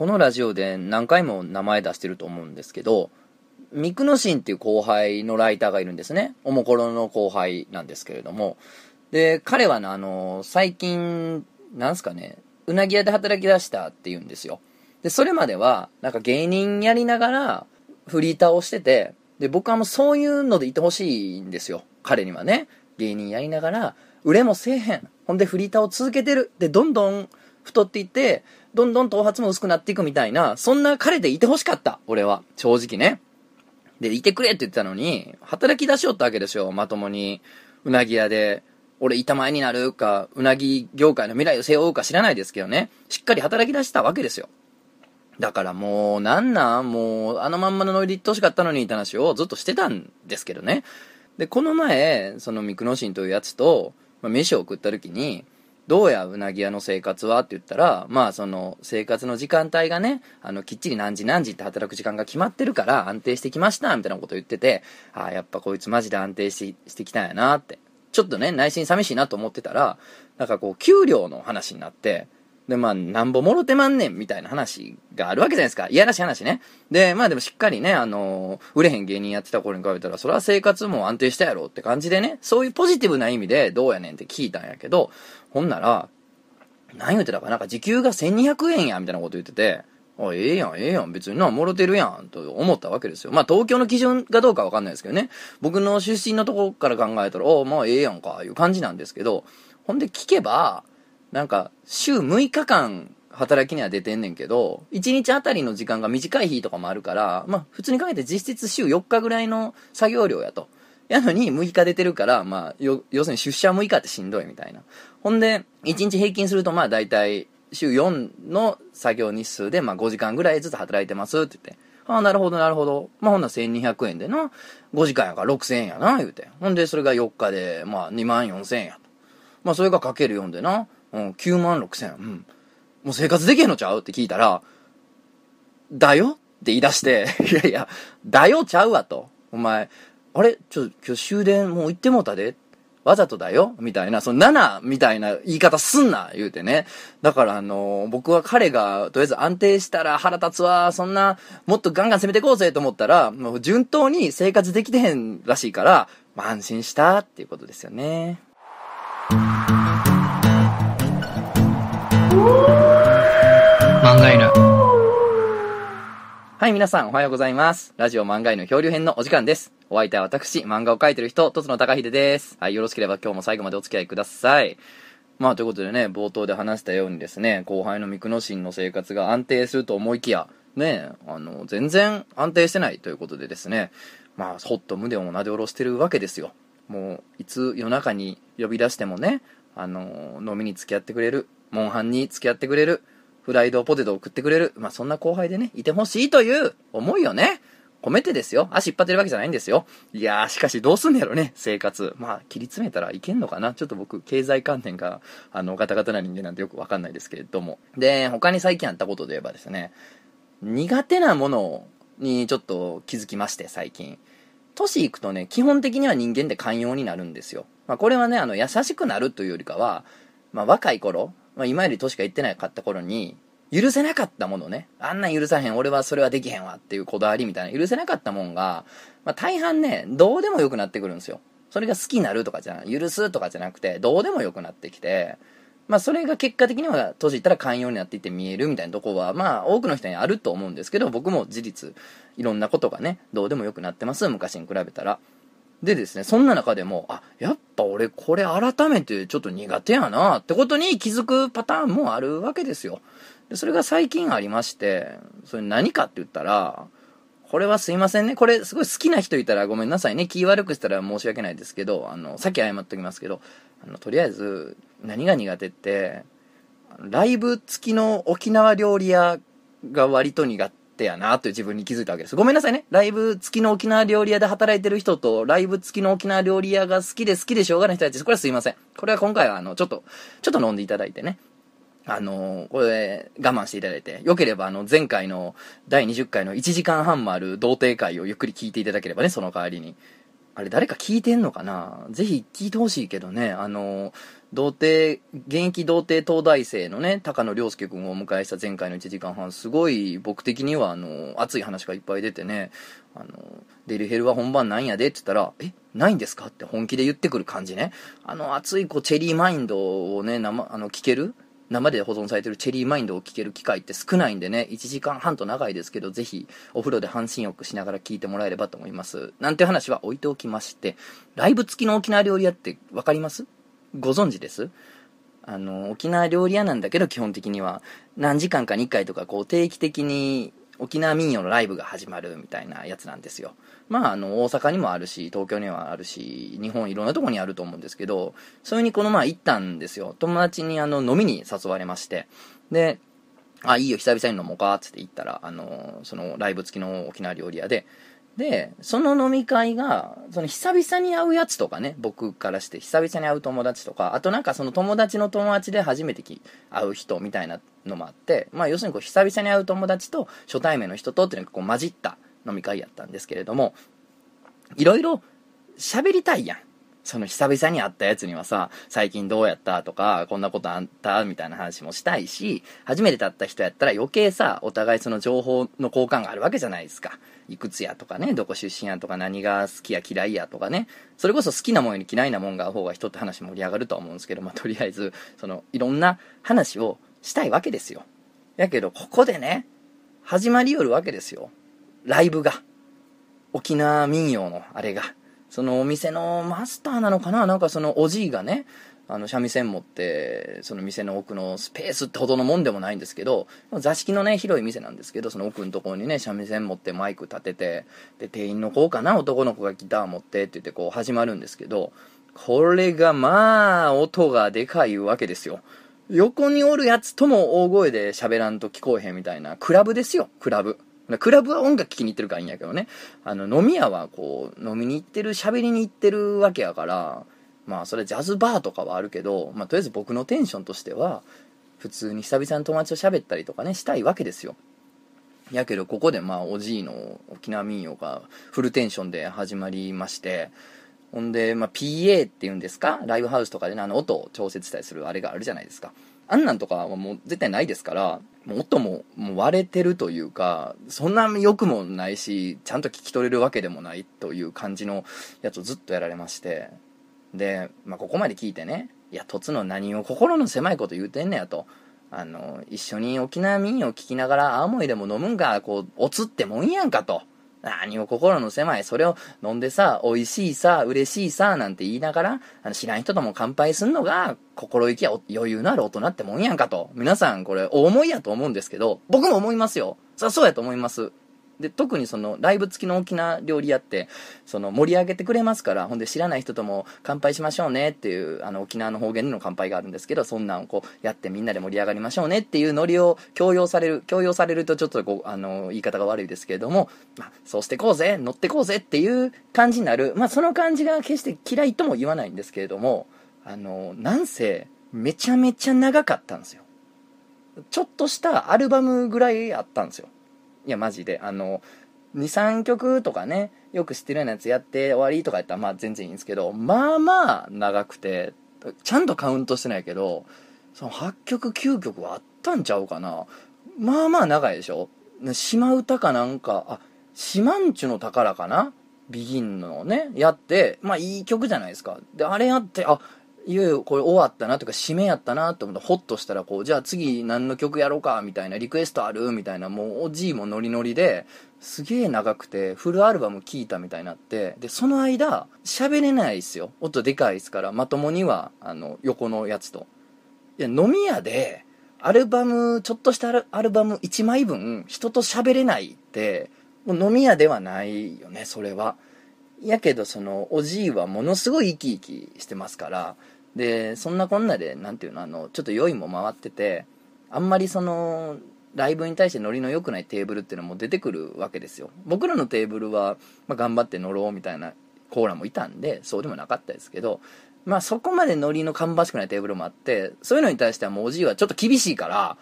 このラジオで何回も名前出してると思うんですけど、ミクノシンっていう後輩のライターがいるんですね。おもころの後輩なんですけれども。で、彼はね、あの、最近、なんすかね、うなぎ屋で働き出したって言うんですよ。で、それまでは、なんか芸人やりながら、フリーターをしてて、で、僕はもうそういうのでいてほしいんですよ。彼にはね。芸人やりながら、売れもせえへん。ほんでフリーターを続けてる。で、どんどん太っていって、どんどん頭髪も薄くなっていくみたいな、そんな彼でいてほしかった。俺は。正直ね。で、いてくれって言ってたのに、働き出しよったわけですよ。まともに。うなぎ屋で。俺板前になるか、うなぎ業界の未来を背負うか知らないですけどね。しっかり働き出したわけですよ。だからもう、なんなん？もう、あのまんまのノリで行ってほしかったのにって話をずっとしてたんですけどね。で、この前、そのミクノシンというやつと、まあ、飯を食った時に、どうやうなぎ屋の生活は？って言ったら、まあその生活の時間帯がね、あのきっちり何時何時って働く時間が決まってるから安定してきましたみたいなこと言ってて、ああ、やっぱこいつマジで安定してしてきたんやなって。ちょっとね、内心寂しいなと思ってたら、なんかこう給料の話になって、で、まあ、なんぼもろてまんねん、みたいな話があるわけじゃないですか。いやらしい話ね。で、まあでもしっかりね、あのー、売れへん芸人やってた頃に比べたら、それは生活も安定したやろって感じでね、そういうポジティブな意味で、どうやねんって聞いたんやけど、ほんなら、何言ってたかなんか時給が1200円や、みたいなこと言ってて、あ、ええやん、ええやん、別にな、もろてるやん、と思ったわけですよ。まあ、東京の基準がどうかわかんないですけどね。僕の出身のとこから考えたら、おまあ、ええやんか、いう感じなんですけど、ほんで聞けば、なんか、週6日間働きには出てんねんけど、1日あたりの時間が短い日とかもあるから、まあ、普通に考えて実質週4日ぐらいの作業量やと。やのに6日出てるから、まあ、要するに出社6日ってしんどいみたいな。ほんで、1日平均するとまあ大体週4の作業日数でまあ5時間ぐらいずつ働いてますって言って。ああ、なるほど、なるほど。まあ、ほんなら1200円でな。5時間やから6000円やな、言うて。ほんで、それが4日で、まあ、2万4000円やと。まあ、それがかける4でな。うん、9万6000円。うん。もう生活できへんのちゃう？って聞いたら、だよ？って言い出して、いやいや、だよちゃうわと。お前、あれ？ちょ、今日終電もう行ってもうたで？わざとだよ？みたいな、その7みたいな言い方すんな言うてね。だからあの僕は彼がとりあえず安定したら腹立つわ、そんな、もっとガンガン攻めていこうぜと思ったら、もう順当に生活できてへんらしいから、まあ安心したっていうことですよね。漫画犬。はい、皆さんおはようございます。ラジオ漫画犬漂流編のお時間です。お相手は私、漫画を描いてる人、とつの高秀でです。はい、よろしければ今日も最後までお付き合いください。まあ、ということでね、冒頭で話したようにですね、後輩のミクノシンの生活が安定すると思いきや、ね、あの、全然安定してないということでですね、まあ、ほっと胸をなで下ろしてるわけですよ。もう、いつ夜中に呼び出してもね、あの、飲みに付き合ってくれる、モンハンに付き合ってくれる、フライドポテトを食ってくれる、まあ、そんな後輩でね、いてほしいという思いをね、込めてですよ。足引っ張ってるわけじゃないんですよ。いやー、しかしどうすんねやろね、生活。まあ、切り詰めたらいけんのかなちょっと僕、経済観念が、あの、ガタガタな人間なんでよくわかんないですけれども。で、他に最近あったことで言えばですね、苦手なものにちょっと気づきまして、最近。年いくとね、基本的には人間って寛容になるんですよ。まあ、これはね、あの、優しくなるというよりかは、まあ、若い頃、まあ、今より年がいってないかった頃に、許せなかったものね。あんなん許さへん、俺はそれはできへんわっていうこだわりみたいな、許せなかったもんが、まあ、大半ね、どうでもよくなってくるんですよ。それが好きになるとかじゃない、許すとかじゃなくて、どうでもよくなってきて、まあそれが結果的には閉じたら寛容になっていって見えるみたいなとこは、まあ多くの人にあると思うんですけど、僕も事実、いろんなことがね、どうでもよくなってます、昔に比べたら。でですね、そんな中でも、あ、やっぱ俺これ改めてちょっと苦手やなってことに気づくパターンもあるわけですよ。でそれが最近ありまして、それ何かって言ったら、これはすいませんね。これすごい好きな人いたらごめんなさいね。気悪くしたら申し訳ないですけど、あの、さっき謝っときますけど、あの、とりあえず、何が苦手って、ライブ付きの沖縄料理屋が割と苦手やなという自分に気づいたわけです。ごめんなさいね。ライブ付きの沖縄料理屋で働いてる人と、ライブ付きの沖縄料理屋が好きで好きでしょうがない人たち。これはすいません。これは今回はあの、ちょっと、ちょっと飲んでいただいてね。あのこれ、我慢していただいて、よければ、あの、前回の第20回の1時間半もある童貞会をゆっくり聞いていただければね、その代わりに。あれ誰か聞いてんのかな？ぜひ聞いてほしいけどね、あの、童貞、現役童貞東大生のね、高野良介君をお迎えした前回の1時間半、すごい僕的には、あの、熱い話がいっぱい出てね、あの、デリヘルは本番なんやでって言ったら、え、ないんですか？って本気で言ってくる感じね。あの熱いこうチェリーマインドをね、生、あの、聞ける生で保存されてるチェリーマインドを聴ける機会って少ないんでね、1時間半と長いですけど、ぜひお風呂で半身浴しながら聞いてもらえればと思います。なんて話は置いておきまして、ライブ付きの沖縄料理屋って分かります？ご存知です？あの、沖縄料理屋なんだけど基本的には。何時間かに1回とかこう定期的に沖縄民謡のライブが始まるみたいなやつなんですよ。まあ、あの、大阪にもあるし、東京にはあるし、日本いろんなとこにあると思うんですけど、それにこの前行ったんですよ。友達にあの、飲みに誘われまして。で、あ、いいよ、久々に飲もうか、つって行ったら、あの、そのライブ付きの沖縄料理屋で、で、その飲み会が、その久々に会うやつとかね、僕からして久々に会う友達とか、あとなんかその友達の友達で初めて会う人みたいなのもあって、まあ要するにこう久々に会う友達と初対面の人とっていうのがこう混じった飲み会やったんですけれども、いろいろ喋りたいやん。その久々に会ったやつにはさ、最近どうやったとか、こんなことあったみたいな話もしたいし、初めて会った人やったら余計さ、お互いその情報の交換があるわけじゃないですか。いくつやとかね、どこ出身やとか何が好きや嫌いやとかね。それこそ好きなもんより嫌いなもんが方が人って話盛り上がるとは思うんですけど、まあとりあえず、そのいろんな話をしたいわけですよ。やけど、ここでね、始まりよるわけですよ。ライブが。沖縄民謡のあれが。そのお店のマスターなのかな？なんかそのおじいがね、あの、三味線持って、その店の奥のスペースってほどのもんでもないんですけど、座敷のね、広い店なんですけど、その奥のところにね、三味線持ってマイク立てて、で、店員の子かな？男の子がギター持ってって言ってこう始まるんですけど、これがまあ、音がでかいわけですよ。横におるやつとも大声で喋らんと聞こえへんみたいな、クラブですよ、クラブ。クラブは音楽聴きに行ってるからいいんやけどね。あの、飲み屋はこう、飲みに行ってる、喋りに行ってるわけやから、まあ、それジャズバーとかはあるけど、まあ、とりあえず僕のテンションとしては、普通に久々に友達と喋ったりとかね、したいわけですよ。やけど、ここでまあ、おじいの沖縄民謡がフルテンションで始まりまして、ほんで、まあ、PA っていうんですか？ライブハウスとかでね、あの、音を調節したりするあれがあるじゃないですか。あんなんとかはもう絶対ないですから、もう音ももう割れてるというか、そんな良くもないし、ちゃんと聞き取れるわけでもないという感じのやつをずっとやられまして、で、まあ、ここまで聞いてね、いや、とつの何を心の狭いこと言うてんねやと。あの、一緒に沖縄民謡を聞きながら青森でも飲むんか、こう、おつってもんやんかと。何を心の狭い、それを飲んでさ、美味しいさ、嬉しいさ、なんて言いながら、あの知らん人とも乾杯すんのが、心意気や余裕のある大人ってもんやんかと。皆さんこれ、お思いやと思うんですけど、僕も思いますよ。そりゃそうやと思います。で、特にその、ライブ付きの沖縄料理屋って、その、盛り上げてくれますから、ほんで知らない人とも乾杯しましょうねっていう、あの、沖縄の方言での乾杯があるんですけど、そんなんをこう、やってみんなで盛り上がりましょうねっていうノリを強要される、強要されるとちょっとこう、あの、言い方が悪いですけれども、まあ、そうしてこうぜ、乗ってこうぜっていう感じになる、まあ、その感じが決して嫌いとも言わないんですけれども、あの、なんせ、めちゃめちゃ長かったんですよ。ちょっとしたアルバムぐらいあったんですよ。いや、マジで。あの、2、3曲とかね、よく知ってるようなやつやって終わりとかやったらまあ全然いいんですけど、まあまあ長くて、ちゃんとカウントしてないけど、その8曲9曲はあったんちゃうかな。まあまあ長いでしょ。島唄かなんか、あ、島んちゅの宝かな？ビギンのね、やって、まあいい曲じゃないですか。で、あれやって、あ、いよいよこれ終わったなとか締めやったなって思ったらホッとしたらこうじゃあ次何の曲やろうかみたいなリクエストあるみたいなもうおじいもノリノリですげえ長くてフルアルバム聴いたみたいになってでその間喋れないっすよ音でかいっすからまともにはあの横のやつといや飲み屋でアルバムちょっとしたアルバム1枚分人と喋れないってもう飲み屋ではないよねそれは。やけどそのおじいはものすごい生き生きしてますからでそんなこんなで何ていうのあのちょっと酔いも回っててあんまりそのライブに対してノリの良くないテーブルっていうのも出てくるわけですよ僕らのテーブルは、まあ、頑張って乗ろうみたいなコーラもいたんでそうでもなかったですけどまあそこまでノリの芳しくないテーブルもあってそういうのに対してはもうおじいはちょっと厳しいから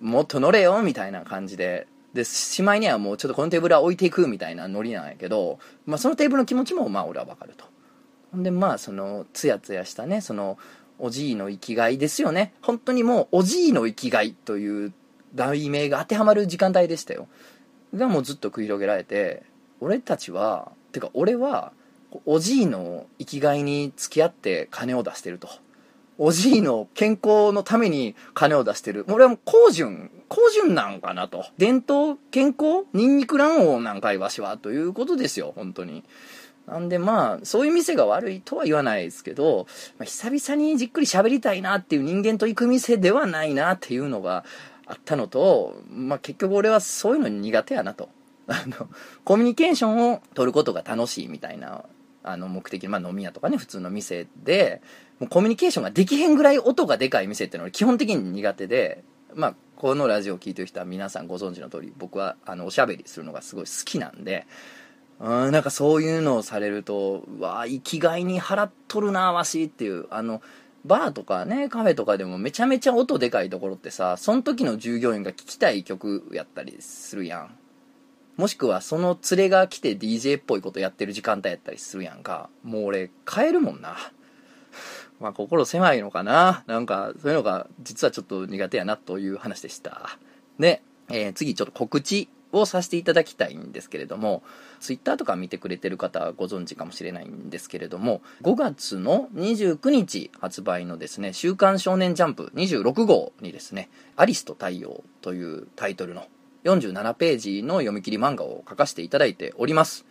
もっと乗れよみたいな感じでで、しまいにはもうちょっとこのテーブルは置いていくみたいなノリなんやけど、まあそのテーブルの気持ちもまあ俺はわかると。ほんでまあその、ツヤツヤしたね、その、おじいの生きがいですよね。本当にもう、おじいの生きがいという題名が当てはまる時間帯でしたよ。がもうずっと繰り広げられて、俺たちは、てか俺は、おじいの生きがいに付き合って金を出してると。おじいの健康のために金を出してる。俺はもう、高順、高順なんかなと。伝統健康ニンニク卵黄なんかいわしは。ということですよ、本当に。なんでまあ、そういう店が悪いとは言わないですけど、まあ、久々にじっくり喋りたいなっていう人間と行く店ではないなっていうのがあったのと、まあ結局俺はそういうの苦手やなと。あの、コミュニケーションを取ることが楽しいみたいな、あの目的、まあ飲み屋とかね、普通の店で、もうコミュニケーションができへんぐらい音がでかい店っていうのは基本的に苦手で、まあこのラジオを聴いてる人は皆さんご存知の通り、僕はあのおしゃべりするのがすごい好きなんで、うん、なんかそういうのをされると、うわ生きがいに払っとるな、わしっていう、あの、バーとかね、カフェとかでもめちゃめちゃ音でかいところってさ、その時の従業員が聴きたい曲やったりするやん。もしくはその連れが来て DJ っぽいことやってる時間帯やったりするやんか。もう俺、帰るもんな。まあ心狭いのかな。なんか、そういうのが実はちょっと苦手やなという話でした。で、えー、次ちょっと告知をさせていただきたいんですけれども、ツイッターとか見てくれてる方はご存知かもしれないんですけれども、5月の29日発売のですね、週刊少年ジャンプ26号にですね、アリスと太陽というタイトルの47ページの読み切り漫画を書かせていただいております。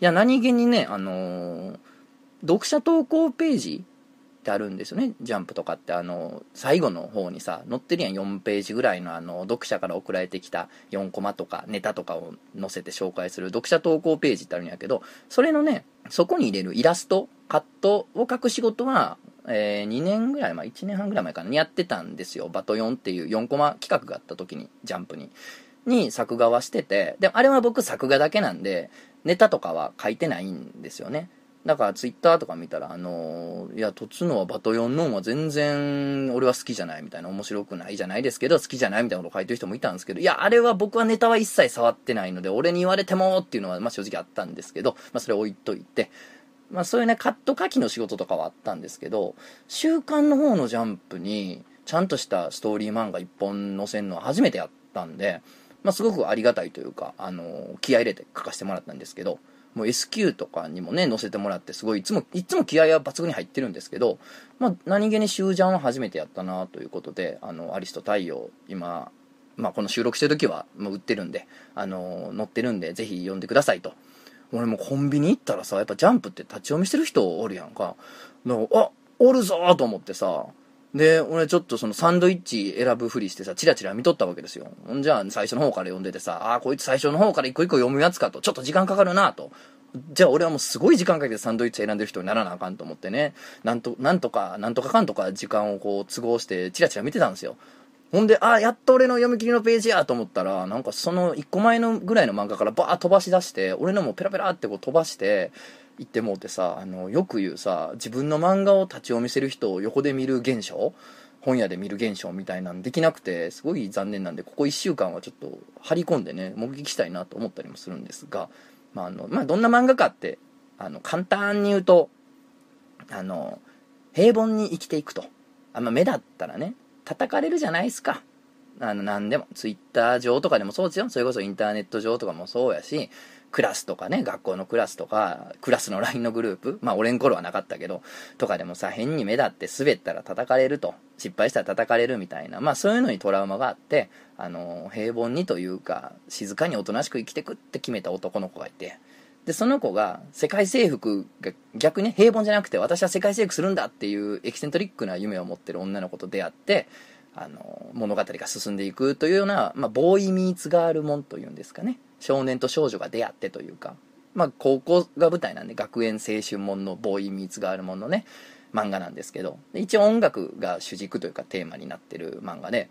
いや、何気にね、あのー、読者投稿ページってあるんですよね。ジャンプとかって、あの、最後の方にさ、載ってるやん、4ページぐらいのあの、読者から送られてきた4コマとか、ネタとかを載せて紹介する読者投稿ページってあるんやけど、それのね、そこに入れるイラスト、カットを書く仕事は、えー、2年ぐらい前、1年半ぐらい前かな、にやってたんですよ。バト4っていう4コマ企画があった時に、ジャンプに。に作画はしてて、であれは僕作画だけなんで、ネタとかは書いてないんですよね。だからツイッターとか見たら、あのー、いや、とつのはバト4のは全然俺は好きじゃないみたいな、面白くないじゃないですけど、好きじゃないみたいなこと書いてる人もいたんですけど、いや、あれは僕はネタは一切触ってないので、俺に言われてもっていうのは、まあ正直あったんですけど、まあそれ置いといて、まあそういうね、カット書きの仕事とかはあったんですけど、週刊の方のジャンプに、ちゃんとしたストーリー漫画一本載せるのは初めてやったんで、まあすごくありがたいというか、あのー、気合入れて書かせてもらったんですけど、もう S q とかにもね、載せてもらって、すごい、いつも、いつも気合は抜群に入ってるんですけど、まあ、何気に終ジャンは初めてやったなということで、あの、アリスト太陽、今、まあ、この収録してる時は、もう売ってるんで、あの、載ってるんで、ぜひ読んでくださいと。俺もコンビニ行ったらさ、やっぱジャンプって立ち読みしてる人おるやんか。だか、あ、おるぞと思ってさ、で、俺ちょっとそのサンドイッチ選ぶふりしてさ、チラチラ見とったわけですよ。ほんじゃあ最初の方から読んでてさ、ああ、こいつ最初の方から一個一個読むやつかと、ちょっと時間かかるなと。じゃあ俺はもうすごい時間かけてサンドイッチ選んでる人にならなあかんと思ってね、なんと、なんとか、なんとかかんとか時間をこう都合してチラチラ見てたんですよ。ほんで、ああ、やっと俺の読み切りのページやと思ったら、なんかその1個前のぐらいの漫画からバー飛ばし出して、俺のもペラペラってこう飛ばして、行ってもうてさ、あの、よく言うさ、自分の漫画を立ち読みせる人を横で見る現象本屋で見る現象みたいなんできなくて、すごい残念なんで、ここ1週間はちょっと張り込んでね、目撃したいなと思ったりもするんですが、まあ、あの、まあ、どんな漫画かって、あの、簡単に言うと、あの、平凡に生きていくと。あんま目だったらね、叩かれるじゃないですか。あの、なんでも、ツイッター上とかでもそうですよ。それこそインターネット上とかもそうやし、クラスとかね、学校のクラスとか、クラスの LINE のグループ、まあ俺ん頃はなかったけど、とかでもさ、変に目立って滑ったら叩かれると、失敗したら叩かれるみたいな、まあそういうのにトラウマがあって、あの、平凡にというか、静かにおとなしく生きてくって決めた男の子がいて、で、その子が世界征服が逆に平凡じゃなくて私は世界征服するんだっていうエキセントリックな夢を持ってる女の子と出会って、あの、物語が進んでいくというような、まあ、ボーイミーツガールモンというんですかね。少年と少女が出会ってというか、まあ、高校が舞台なんで、学園青春もんのボーイミーツガールモンのね、漫画なんですけど、一応音楽が主軸というかテーマになってる漫画で、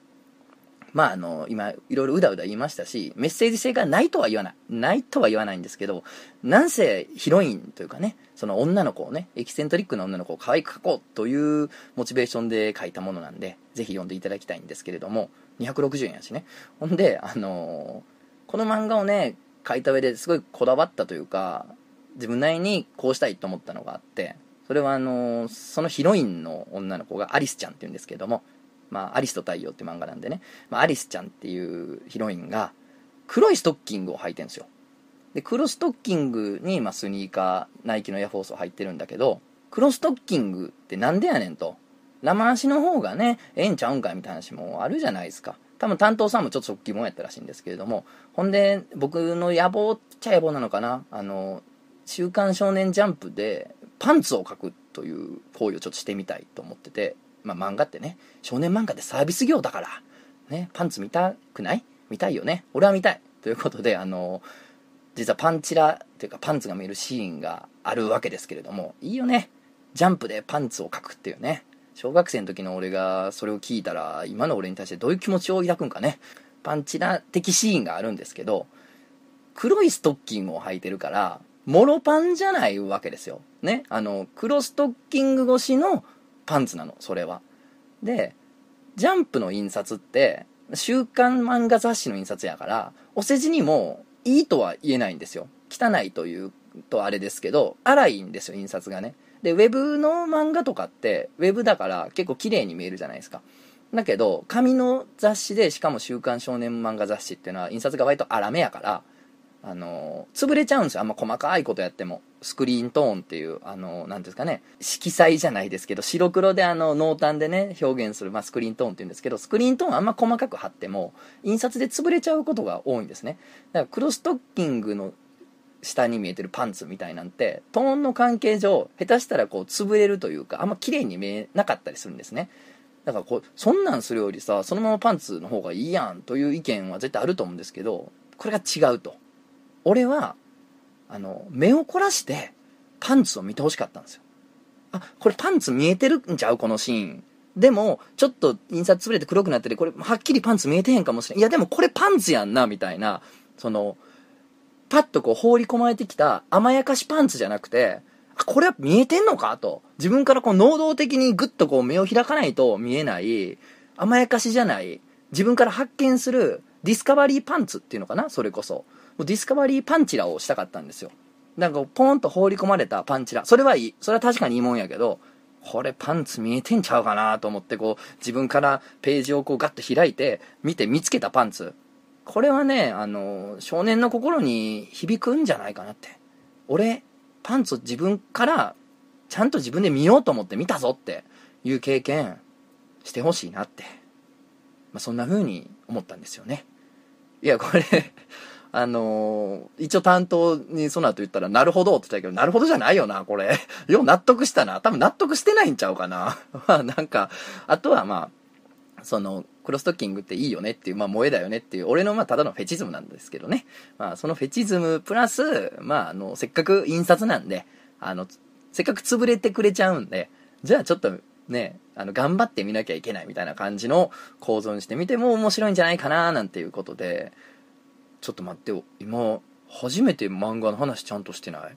まああの、今、いろいろうだうだ言いましたし、メッセージ性がないとは言わない。ないとは言わないんですけど、なんせヒロインというかね、その女の子をね、エキセントリックな女の子を可愛く描こうというモチベーションで書いたものなんで、ぜひ読んでいただきたいんですけれども、260円やしね。ほんで、あのーこの漫画をね書いた上ですごいこだわったというか自分なりにこうしたいと思ったのがあってそれはあのそのヒロインの女の子がアリスちゃんっていうんですけども、まあ、アリスと太陽って漫画なんでね、まあ、アリスちゃんっていうヒロインが黒いストッキングを履いてるんですよ。で黒ストッキングに、まあ、スニーカーナイキのエアフォースを履いてるんだけど黒ストッキングってなんでやねんと。生足の方がねええんちゃうんかいみたいな話もあるじゃないですか。多分担当さんもちょっと疑問やったらしいんですけれども。ほんで僕の野望っちゃ野望なのかな。あの「週刊少年ジャンプ」でパンツを描くという行為をちょっとしてみたいと思ってて、まあ、漫画ってね少年漫画ってサービス業だから、ね、パンツ見たくない？見たいよね？俺は見たい。ということであの実はパンチラっていうかパンツが見えるシーンがあるわけですけれどもいいよね。ジャンプでパンツを描くっていうね。小学生の時の俺がそれを聞いたら今の俺に対してどういう気持ちを抱くんかね。パンチラ的シーンがあるんですけど黒いストッキングを履いてるからモロパンじゃないわけですよ。ね？あの黒ストッキング越しのパンツなのそれは。でジャンプの印刷って週刊漫画雑誌の印刷やからお世辞にもいいとは言えないんですよ。汚いというとあれですけど荒いんですよ印刷がね。で、ウェブの漫画とかって、ウェブだから結構綺麗に見えるじゃないですか。だけど、紙の雑誌で、しかも週刊少年漫画雑誌っていうのは、印刷が割と荒めやから、あの潰れちゃうんですよ。あんま細かいことやっても。スクリーントーンっていう、あのなんですかね、色彩じゃないですけど、白黒であの、濃淡でね、表現する、まあ、スクリーントーンって言うんですけど、スクリーントーンあんま細かく貼っても、印刷で潰れちゃうことが多いんですね。だから、クロストッキングの下に見えてるパンツみたいなんてトーンの関係上下手したらこう潰れるというかあんま綺麗に見えなかったりするんですねだからこうそんなんするよりさそのままパンツの方がいいやんという意見は絶対あると思うんですけどこれが違うと俺はあの目を凝らしてパンツを見てほしかったんですよ。あこれパンツ見えてるんちゃう？このシーン。でも、ちょっと印刷潰れて黒くなってて、これ、はっきりパンツ見えてへんかもしれん。いや、でもこれパンツやんな、みたいな、その、パッとこう放り込まれてきた甘やかしパンツじゃなくて、これは見えてんのか？と。自分からこう能動的にグッとこう目を開かないと見えない、甘やかしじゃない、自分から発見するディスカバリーパンツっていうのかな？それこそ。もうディスカバリーパンチラをしたかったんですよ。なんかポンと放り込まれたパンチラ。それはいい。それは確かにいいもんやけど、これパンツ見えてんちゃうかなと思ってこう自分からページをこうガッと開いて見て見つけたパンツ。これはね、あの、少年の心に響くんじゃないかなって。俺、パンツ自分からちゃんと自分で見ようと思って見たぞっていう経験してほしいなって。まあ、そんな風に思ったんですよね。いや、これあのー、一応担当にその後言ったら、なるほどって言ったけど、なるほどじゃないよな、これ。よう納得したな。多分納得してないんちゃうかな。まあなんか、あとはまあ、その、クロストッキングっていいよねっていう、まあ、萌えだよねっていう、俺のまあ、ただのフェチズムなんですけどね。まあ、そのフェチズムプラス、まあ、あの、せっかく印刷なんで、あの、せっかく潰れてくれちゃうんで、じゃあちょっとね、あの、頑張ってみなきゃいけないみたいな感じの構造にしてみても面白いんじゃないかななんていうことで、ちょっと待ってよ、今、初めて漫画の話ちゃんとしてない？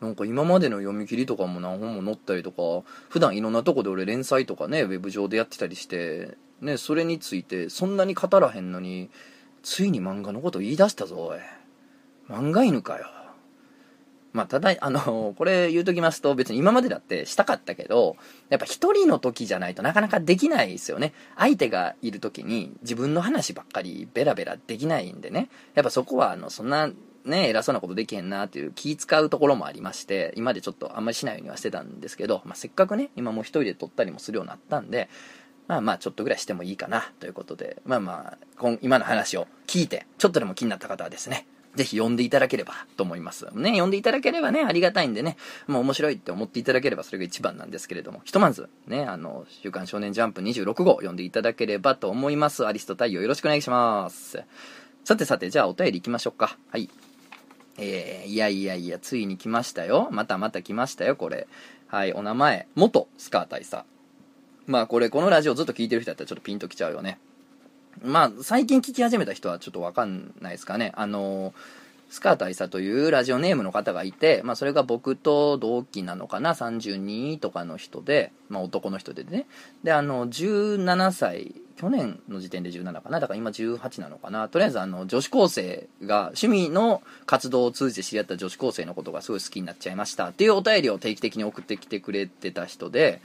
なんか今までの読み切りとかも何本も載ったりとか、普段いろんなとこで俺連載とかね、ウェブ上でやってたりして、ね、それについてそんなに語らへんのに、ついに漫画のこと言い出したぞ、おい。漫画犬かよ。まあ、ただ、あの、これ言うときますと、別に今までだってしたかったけど、やっぱ一人の時じゃないとなかなかできないですよね。相手がいる時に自分の話ばっかりベラベラできないんでね。やっぱそこは、あの、そんな、ね、偉そうなことできへんなっていう気使うところもありまして、今までちょっとあんまりしないようにはしてたんですけど、まあ、せっかくね、今もう一人で撮ったりもするようになったんで、まあまあちょっとぐらいしてもいいかなということで、まあまあ、今の話を聞いて、ちょっとでも気になった方はですね、ぜひ読んでいただければと思います。ね、読んでいただければね、ありがたいんでね、もう面白いって思っていただければそれが一番なんですけれども、ひとまず、ね、あの、週刊少年ジャンプ26号読んでいただければと思います。アリスト太陽よろしくお願いします。さてさて、じゃあお便り行きましょうか。はい。えー、いやいやいや、ついに来ましたよ。またまた来ましたよ、これ。はい、お名前、元スカー大佐。まあこれ、このラジオずっと聞いてる人だったらちょっとピンときちゃうよね。まあ、最近聞き始めた人はちょっとわかんないですかね。あのスカー大佐というラジオネームの方がいて、まあ、それが僕と同期なのかな、32とかの人で、まあ、男の人でね。で、あの、17歳、去年の時点で17かな。だから今18なのかな。とりあえず、あの、女子高生が、趣味の活動を通じて知り合った女子高生のことがすごい好きになっちゃいましたっていうお便りを定期的に送ってきてくれてた人で、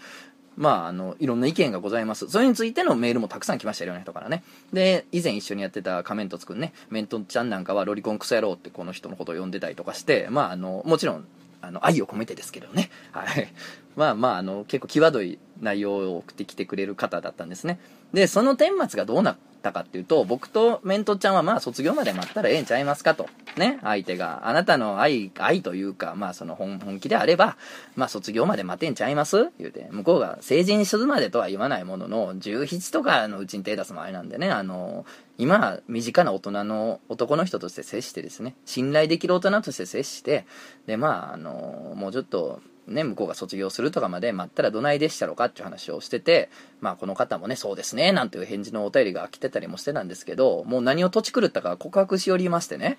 まあ、あの、いろんな意見がございます。それについてのメールもたくさん来ましたよ、いろんな人からね。で、以前一緒にやってた仮面とつくんね、メントちゃんなんかはロリコンクソ野郎ってこの人のことを呼んでたりとかして、まあ、あの、もちろん、あの、愛を込めてですけどね。はい。まあまあ、あの、結構際どい内容を送ってきてくれる方だったんですね。で、その顛末がどうなったかっていうと、僕とメントちゃんはまあ卒業まで待ったらええんちゃいますかと。ね、相手が。あなたの愛、愛というか、まあその本本気であれば、まあ卒業まで待てんちゃいます？言うて。向こうが成人するまでとは言わないものの、17とかのうちに手出すもあれなんでね、あの、今、身近な大人の男の人として接してですね、信頼できる大人として接して、で、まあ、あの、もうちょっと、ね、向こうが卒業するとかまで待ったらどないでしたろかっていう話をしてて、まあこの方もね、そうですね、なんていう返事のお便りが来てたりもしてたんですけど、もう何を土地狂ったか告白しおりましてね。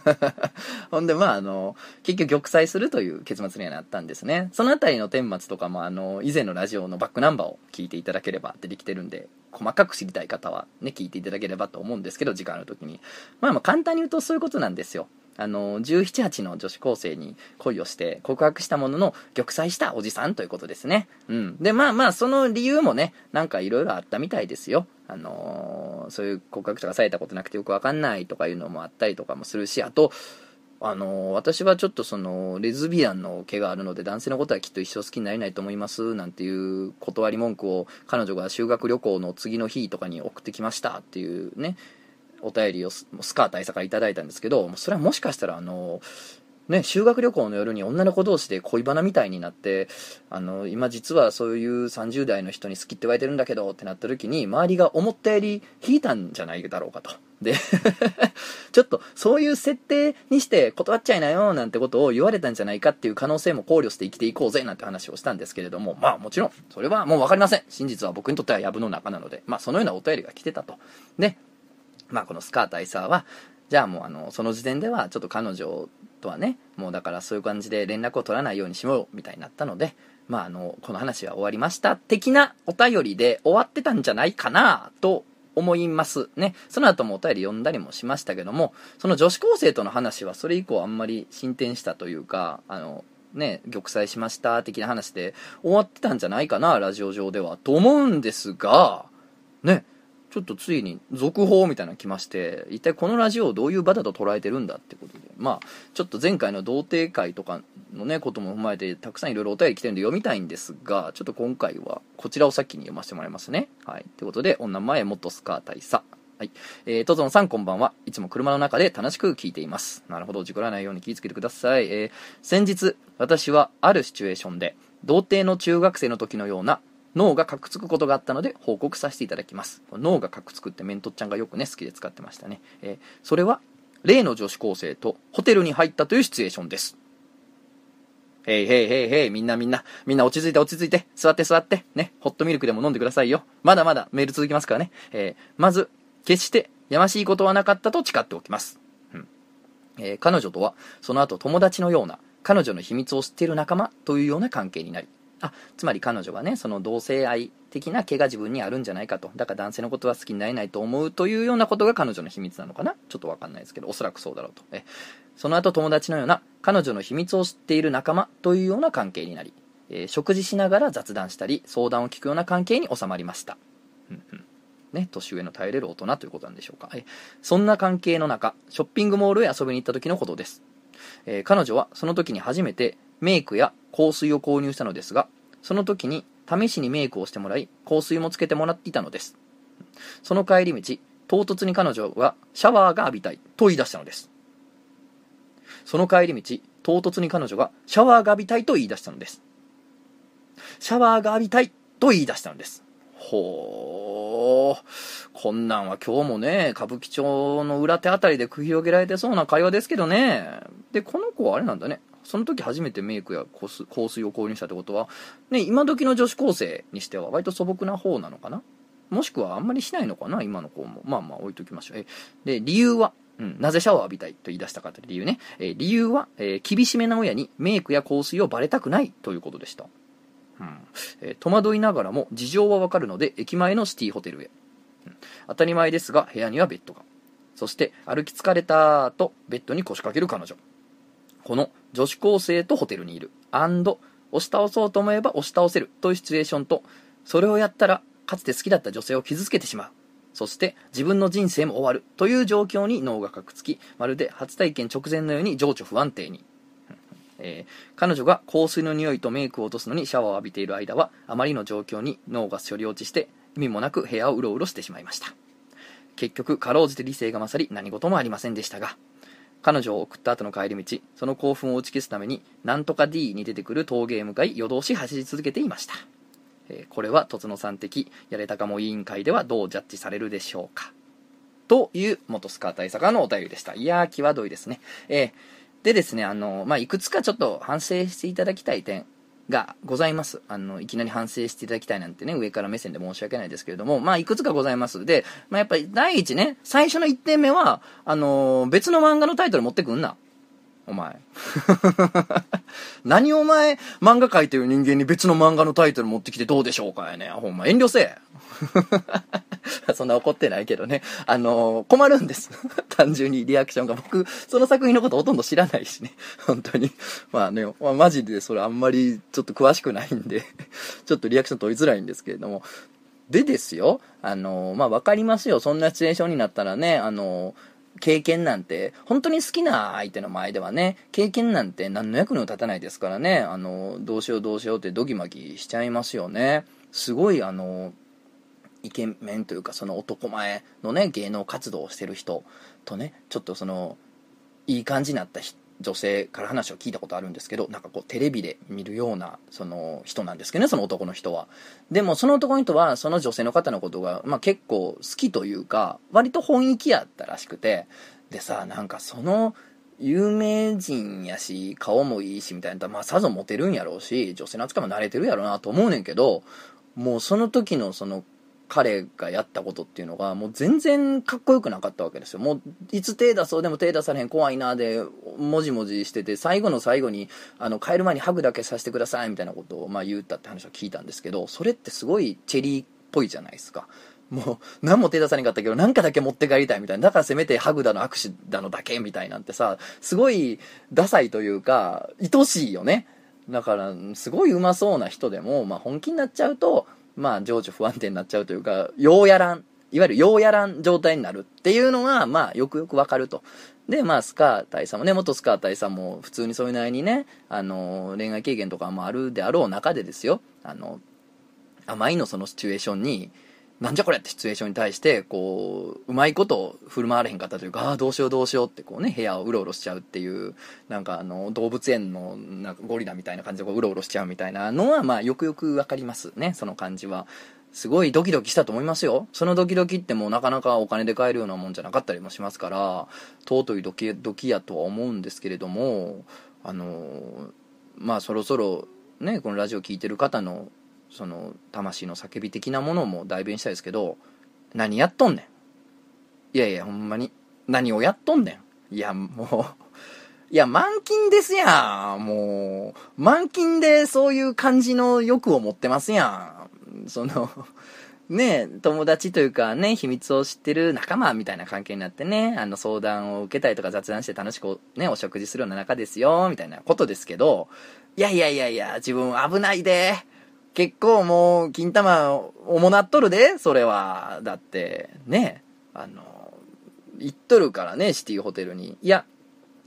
ほんで、まああの、結局玉砕するという結末にはなったんですね。そのあたりの顛末とかもあの、以前のラジオのバックナンバーを聞いていただければ出てきてるんで、細かく知りたい方はね、聞いていただければと思うんですけど、時間ある時に。まあまあ簡単に言うとそういうことなんですよ。あの17、8の女子高生に恋をして告白したものの玉砕したおじさんということですね。うん。で、まあまあ、その理由もね、なんかいろいろあったみたいですよ。あのー、そういう告白とかされたことなくてよくわかんないとかいうのもあったりとかもするし、あと、あの、私はちょっとその、レズビアンの毛があるので男性のことはきっと一生好きになれないと思います、なんていう断り文句を彼女が修学旅行の次の日とかに送ってきましたっていうね、お便りをスカー大佐からいただいたんですけど、それはもしかしたら、あの、ね、修学旅行の夜に女の子同士で恋バナみたいになって、あの、今実はそういう30代の人に好きって言われてるんだけどってなった時に、周りが思ったより引いたんじゃないだろうかと。で ちょっとそういう設定にして断っちゃいなよなんてことを言われたんじゃないかっていう可能性も考慮して生きていこうぜなんて話をしたんですけれども、まあもちろん、それはもう分かりません。真実は僕にとっては藪の中なので、まあそのようなお便りが来てたと。で、まあ、このスカー大佐は、じゃあもうあの、その時点ではちょっと彼女とはね、もうだからそういう感じで連絡を取らないようにしようみたいになったので、まああの、この話は終わりました。的なお便りで終わってたんじゃないかなと思いますね。その後もお便り読んだりもしましたけども、その女子高生との話はそれ以降あんまり進展したというか、あの、ね、玉砕しました的な話で終わってたんじゃないかな、ラジオ上では、と思うんですが、ね、ちょっとついに続報みたいなの来まして、一体このラジオをどういう場だと捉えてるんだってことで、まあ、ちょっと前回の童貞会とかのね、ことも踏まえて、たくさんいろいろお便り来てるんで読みたいんですが、ちょっと今回はこちらを先に読ませてもらいますね。はい。ってことで、お名前、元スカー大佐。はい。えー、トゾンさんこんばんは。いつも車の中で楽しく聞いています。なるほど。事故らないように気をつけてください。えー、先日、私はあるシチュエーションで、童貞の中学生の時のような脳がかくつくことがあったので報告させていただきます。脳がかくつくってメントちゃんがよくね、好きで使ってましたね。えー、それは、例の女子高生とホテルに入ったというシチュエーションです。へいへいへいへい、みんなみんな、みんな落ち着いて落ち着いて、座って座って、ね、ホットミルクでも飲んでくださいよ。まだまだメール続きますからね。えー、まず、決してやましいことはなかったと誓っておきます。うん。えー、彼女とは、その後友達のような、彼女の秘密を知っている仲間というような関係になり、あつまり彼女がねその同性愛的な毛が自分にあるんじゃないかと。だから男性のことは好きになれないと思うというようなことが彼女の秘密なのかな。ちょっと分かんないですけどおそらくそうだろうと。えその後友達のような彼女の秘密を知っている仲間というような関係になり、えー、食事しながら雑談したり相談を聞くような関係に収まりました、うんうん。ね、年上の耐えれる大人ということなんでしょうか。えそんな関係の中ショッピングモールへ遊びに行った時のことです、えー、彼女はその時に初めてメイクや香水を購入したのですが、その時に試しにメイクをしてもらい、香水もつけてもらっていたのです。その帰り道、唐突に彼女はシャワーが浴びたいと言い出したのです。その帰り道、唐突に彼女がシャワーが浴びたいと言い出したのです。シャワーが浴びたいと言い出したのです。ほー。こんなんは今日もね、歌舞伎町の裏手あたりで繰り広げられてそうな会話ですけどね。で、この子はあれなんだね。その時初めてメイクや香水を購入したってことは、ね、今時の女子高生にしては割と素朴な方なのかな？もしくはあんまりしないのかな？今の子も。まあまあ置いときましょう。えで、理由は、うん、なぜシャワー浴びたいと言い出したかという理由ね。え理由は、えー厳しめな親にメイクや香水をバレたくないということでした。うんえー戸惑いながらも事情はわかるので駅前のシティホテルへ、うん当たり前ですが部屋にはベッドがそして歩き疲れたとベッドに腰掛ける彼女この女子高生とホテルにいる。アンド押し倒そうと思えば押し倒せるというシチュエーションとそれをやったらかつて好きだった女性を傷つけてしまう。そして自分の人生も終わるという状況に脳がかくつきまるで初体験直前のように情緒不安定に。えー彼女が香水の匂いとメイクを落とすのにシャワーを浴びている間はあまりの状況に脳が処理落ちして意味もなく部屋をうろうろしてしまいました。結局かろうじて理性が勝り何事もありませんでしたが彼女を送った後の帰り道その興奮を打ち消すためになんとか D に出てくる峠へ向かい夜通し走り続けていました、えーこれはとつのさん的やれたかも委員会ではどうジャッジされるでしょうか。という元スカー大阪のお便りでした。いやー際どいですね。えーでですね、あの、まあ、いくつかちょっと反省していただきたい点。がございます。あの、いきなり反省していただきたいなんてね、上から目線で申し訳ないですけれども、まあ、いくつかございます。で、まあ、やっぱり第一ね、最初の1点目は、あの別の漫画のタイトル持ってくんな。お前。何お前、漫画描いてる人間に別の漫画のタイトル持ってきてどうでしょうかやね。ほんま、遠慮せえ。そんな怒ってないけどね。あのー困るんです。単純にリアクションが。僕、その作品のことほとんど知らないしね。本当に。まあね、まあ、マジでそれあんまりちょっと詳しくないんで、ちょっとリアクション取りづらいんですけれども。でですよ、あのーまあわかりますよ。そんなシチュエーションになったらね、あのー経験なんて、本当に好きな相手の前ではね、経験なんて何の役にも立たないですからね、あの、どうしようどうしようってドギマギしちゃいますよね。すごい、あの、イケメンというか、その男前のね、芸能活動をしてる人とね、ちょっとその、いい感じになった人女性から話を聞いたことあるんですけどなんかこうテレビで見るようなその人なんですけどねその男の人は。でもその男の人はその女性の方のことが、まあ、結構好きというか割と本意気やったらしくてでさなんかその有名人やし顔もいいしみたいなまあさぞモテるんやろうし女性の扱いも慣れてるやろうなと思うねんけどもうその時のその彼がやったことっていうのがもう全然かっこよくなかったわけですよ。もういつ手出そうでも手出されへん怖いなでもじもじしてて最後の最後にあの帰る前にハグだけさせてくださいみたいなことをまあ言ったって話を聞いたんですけどそれってすごいチェリーっぽいじゃないですか。もう何も手出されんかったけど何かだけ持って帰りたいみたいな。だからせめてハグだの握手だのだけみたいなんてさすごいダサいというか愛しいよね。だからすごいうまそうな人でも、まあ、本気になっちゃうとまあ情緒不安定になっちゃうというかようやらんいわゆるようやらん状態になるっていうのがまあよくよくわかると。でまあスカー大佐もね元スカー大佐も普通にそういうなりにねあの恋愛経験とかもあるであろう中でですよ。あの甘いのそのシチュエーションになんじゃこれってシチュエーションに対してこううまいこと振る舞われへんかったというかああどうしようどうしようってこうね部屋をうろうろしちゃうっていうなんかあの動物園のなんかゴリラみたいな感じでこううろうろしちゃうみたいなのはまあよくよくわかりますねその感じは。すごいドキドキしたと思いますよ。そのドキドキってもうなかなかお金で買えるようなもんじゃなかったりもしますから尊いドキドキやとは思うんですけれどもあのまあそろそろねこのラジオ聞いてる方のその魂の叫び的なものも代弁したいですけど何やっとんねん。いやいやほんまに。何をやっとんねん。いやもういや満勤ですやん。もう満勤でそういう感じの欲を持ってますやん。そのね友達というかね秘密を知ってる仲間みたいな関係になってねあの相談を受けたりとか雑談して楽しくねお食事するような仲ですよみたいなことですけどいやいやいやいや自分危ないで。結構もう金玉重なっとるでそれは。だってね。あの行っとるからねシティホテルに。いや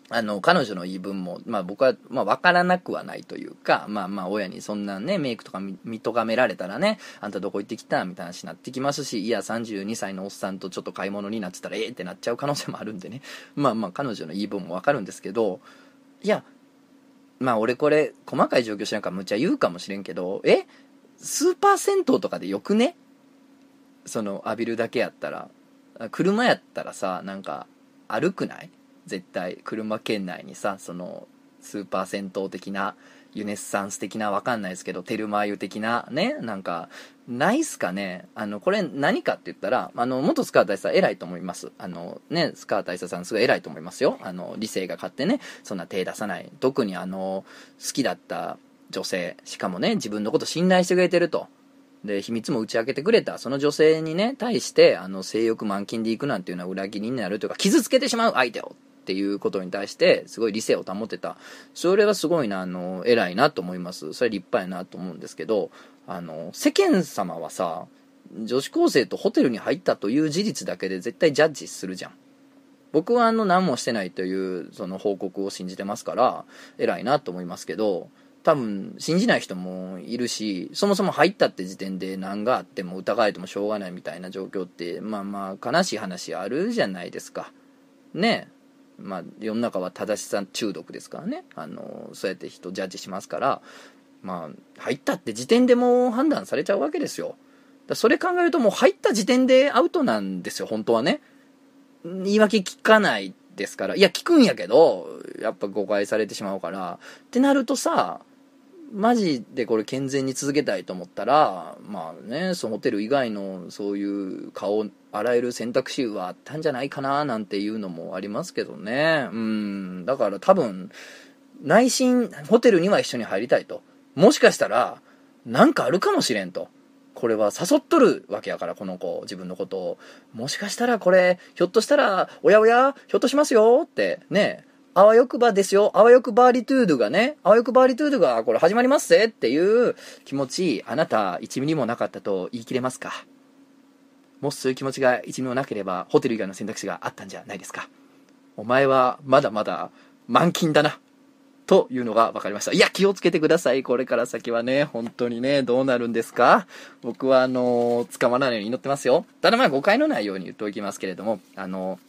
あの彼女の言い分も、まあ、僕は、まあ、分からなくはないというかまあまあ親にそんなねメイクとか見見とがめられたらねあんたどこ行ってきたみたいな話になってきますしいや32歳のおっさんとちょっと買い物になってたらええってなっちゃう可能性もあるんでね。まあまあ彼女の言い分も分かるんですけどいやまあ俺これ細かい状況知らんからむちゃ言うかもしれんけどえ？スーパー銭湯とかでよくね？その浴びるだけやったら。車やったらさなんか歩くない？絶対車圏内にさそのスーパー銭湯的なユネッサンス的なわかんないですけど、テルマーユ的なね、なんか、ないっすかねあの、これ何かって言ったら、あの、元スカー大佐偉いと思います。あの、ね、スカー大佐さんすごい偉いと思いますよ。あの、理性が勝ってね、そんな手出さない。特にあの、好きだった女性、しかもね、自分のこと信頼してくれてると。で、秘密も打ち明けてくれた、その女性にね、対して、あの、性欲満勤で行くなんていうのは裏切りになるというか、傷つけてしまう相手をっていうことに対して、すごい理性を保てた。それはすごいな、あの、偉いなと思います。それ立派やなと思うんですけど、あの、世間様はさ、女子高生とホテルに入ったという事実だけで絶対ジャッジするじゃん。僕はあの何もしてないというその報告を信じてますから偉いなと思いますけど多分信じない人もいるしそもそも入ったって時点で何があっても疑われてもしょうがないみたいな状況ってまあまあ悲しい話あるじゃないですかねまあ世の中は正しさ中毒ですからね。あのそうやって人ジャッジしますからまあ入ったって時点でもう判断されちゃうわけですよ。だそれ考えるともう入った時点でアウトなんですよ本当はね。言い訳聞かないですから。いや聞くんやけどやっぱ誤解されてしまうから。ってなるとさマジでこれ健全に続けたいと思ったら、まあね、そのホテル以外のそういう顔を洗える選択肢はあったんじゃないかななんていうのもありますけどね。うん。だから多分、内心、ホテルには一緒に入りたいと。もしかしたら、なんかあるかもしれんと。これは誘っとるわけやから、この子、自分のことを。もしかしたらこれ、ひょっとしたら、おやおや、ひょっとしますよって、ね、あわよくばですよ。あわよくばリトゥードがね、あわよくばリトゥードがこれ始まりますぜっていう気持ち、あなた1ミリもなかったと言い切れますか？もしそういう気持ちが1ミリもなければ、ホテル以外の選択肢があったんじゃないですか？お前はまだまだ満勤だな。というのが分かりました。いや、気をつけてください。これから先はね、本当にね、どうなるんですか？僕は、あの捕まらないように祈ってますよ。ただまあ、誤解のないように言っておきますけれども、あの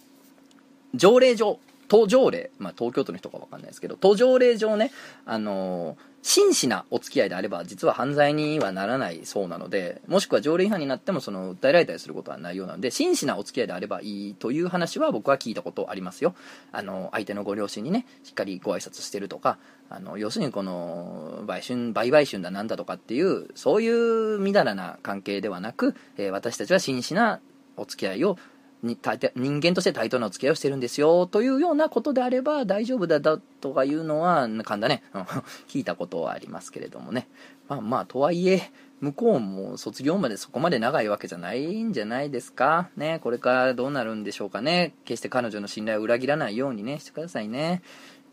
条例上、途上例、まあ、東京都の人かわかんないですけど、途上例上ね、あのー、真摯なお付き合いであれば、実は犯罪にはならないそうなので、もしくは条例違反になっても、その、訴えられたりすることはないようなので、真摯なお付き合いであればいいという話は僕は聞いたことありますよ。あの、相手のご両親にね、しっかりご挨拶してるとか、あの、要するにこの、売春、売買春だなんだとかっていう、そういうみだらな関係ではなく、えー、私たちは真摯なお付き合いをに人間として対等なお付き合いをしてるんですよというようなことであれば大丈夫だとかいうのは勘だね。聞いたことはありますけれどもね。まあまあとはいえ向こうも卒業までそこまで長いわけじゃないんじゃないですか。ね。これからどうなるんでしょうかね。決して彼女の信頼を裏切らないようにねしてくださいね。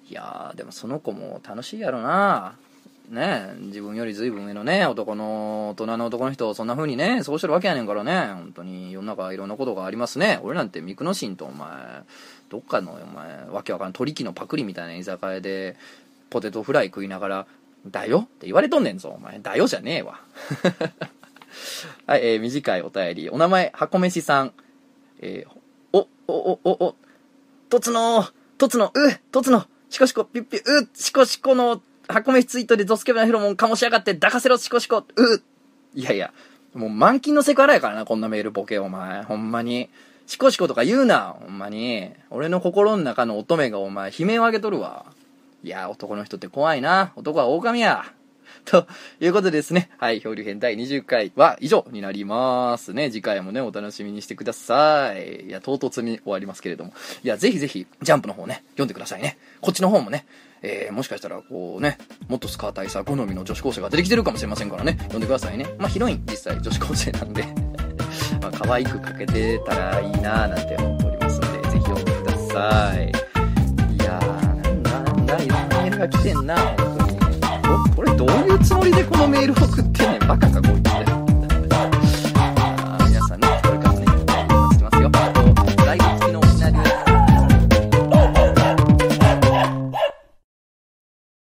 いやーでもその子も楽しいやろな。ね自分より随分上のね、男の、大人の男の人そんな風にね、そうしてるわけやねんからね、本当に世の中いろんなことがありますね。俺なんてミクノシンとお前、どっかのお前、わけわからん取引のパクリみたいな居酒屋で、ポテトフライ食いながら、だよ？って言われとんねんぞ、お前。だよじゃねえわ。はい、えー、短いお便り。お名前、箱飯さん。えー、お、お、お、お、お、とつの、とつの、う、とつの、しこしこ、ぴっぴ、う、しこしこの、箱飯ツイートでドスケベなフロモンかもしやがって、抱かせろ、シコシコ、ういやいや、もう満勤のセクハラやからな、こんなメールボケ、お前。ほんまに。シコシコとか言うな、ほんまに。俺の心の中の乙女がお前、悲鳴を上げとるわ。いや、男の人って怖いな。男は狼や。ということですね。はい、漂流編第20回は以上になりますね。次回もね、お楽しみにしてください。いや、唐突に終わりますけれども。いや、ぜひぜひ、ジャンプの方ね、読んでくださいね。こっちの方もね、えー、もしかしたらこうね、もっとスカー大佐好みの女子高生が出てきてるかもしれませんからね、読んでくださいね。まあ、ヒロイン実際女子高生なんで まあ、可愛く描けてたらいいなぁなんて思っておりますので、ぜひ読んでください。いやー、なんだ、なんだ、いろんなメールが来てんな、これどういうつもりでこのメール送ってんねん。バカか、こいつ。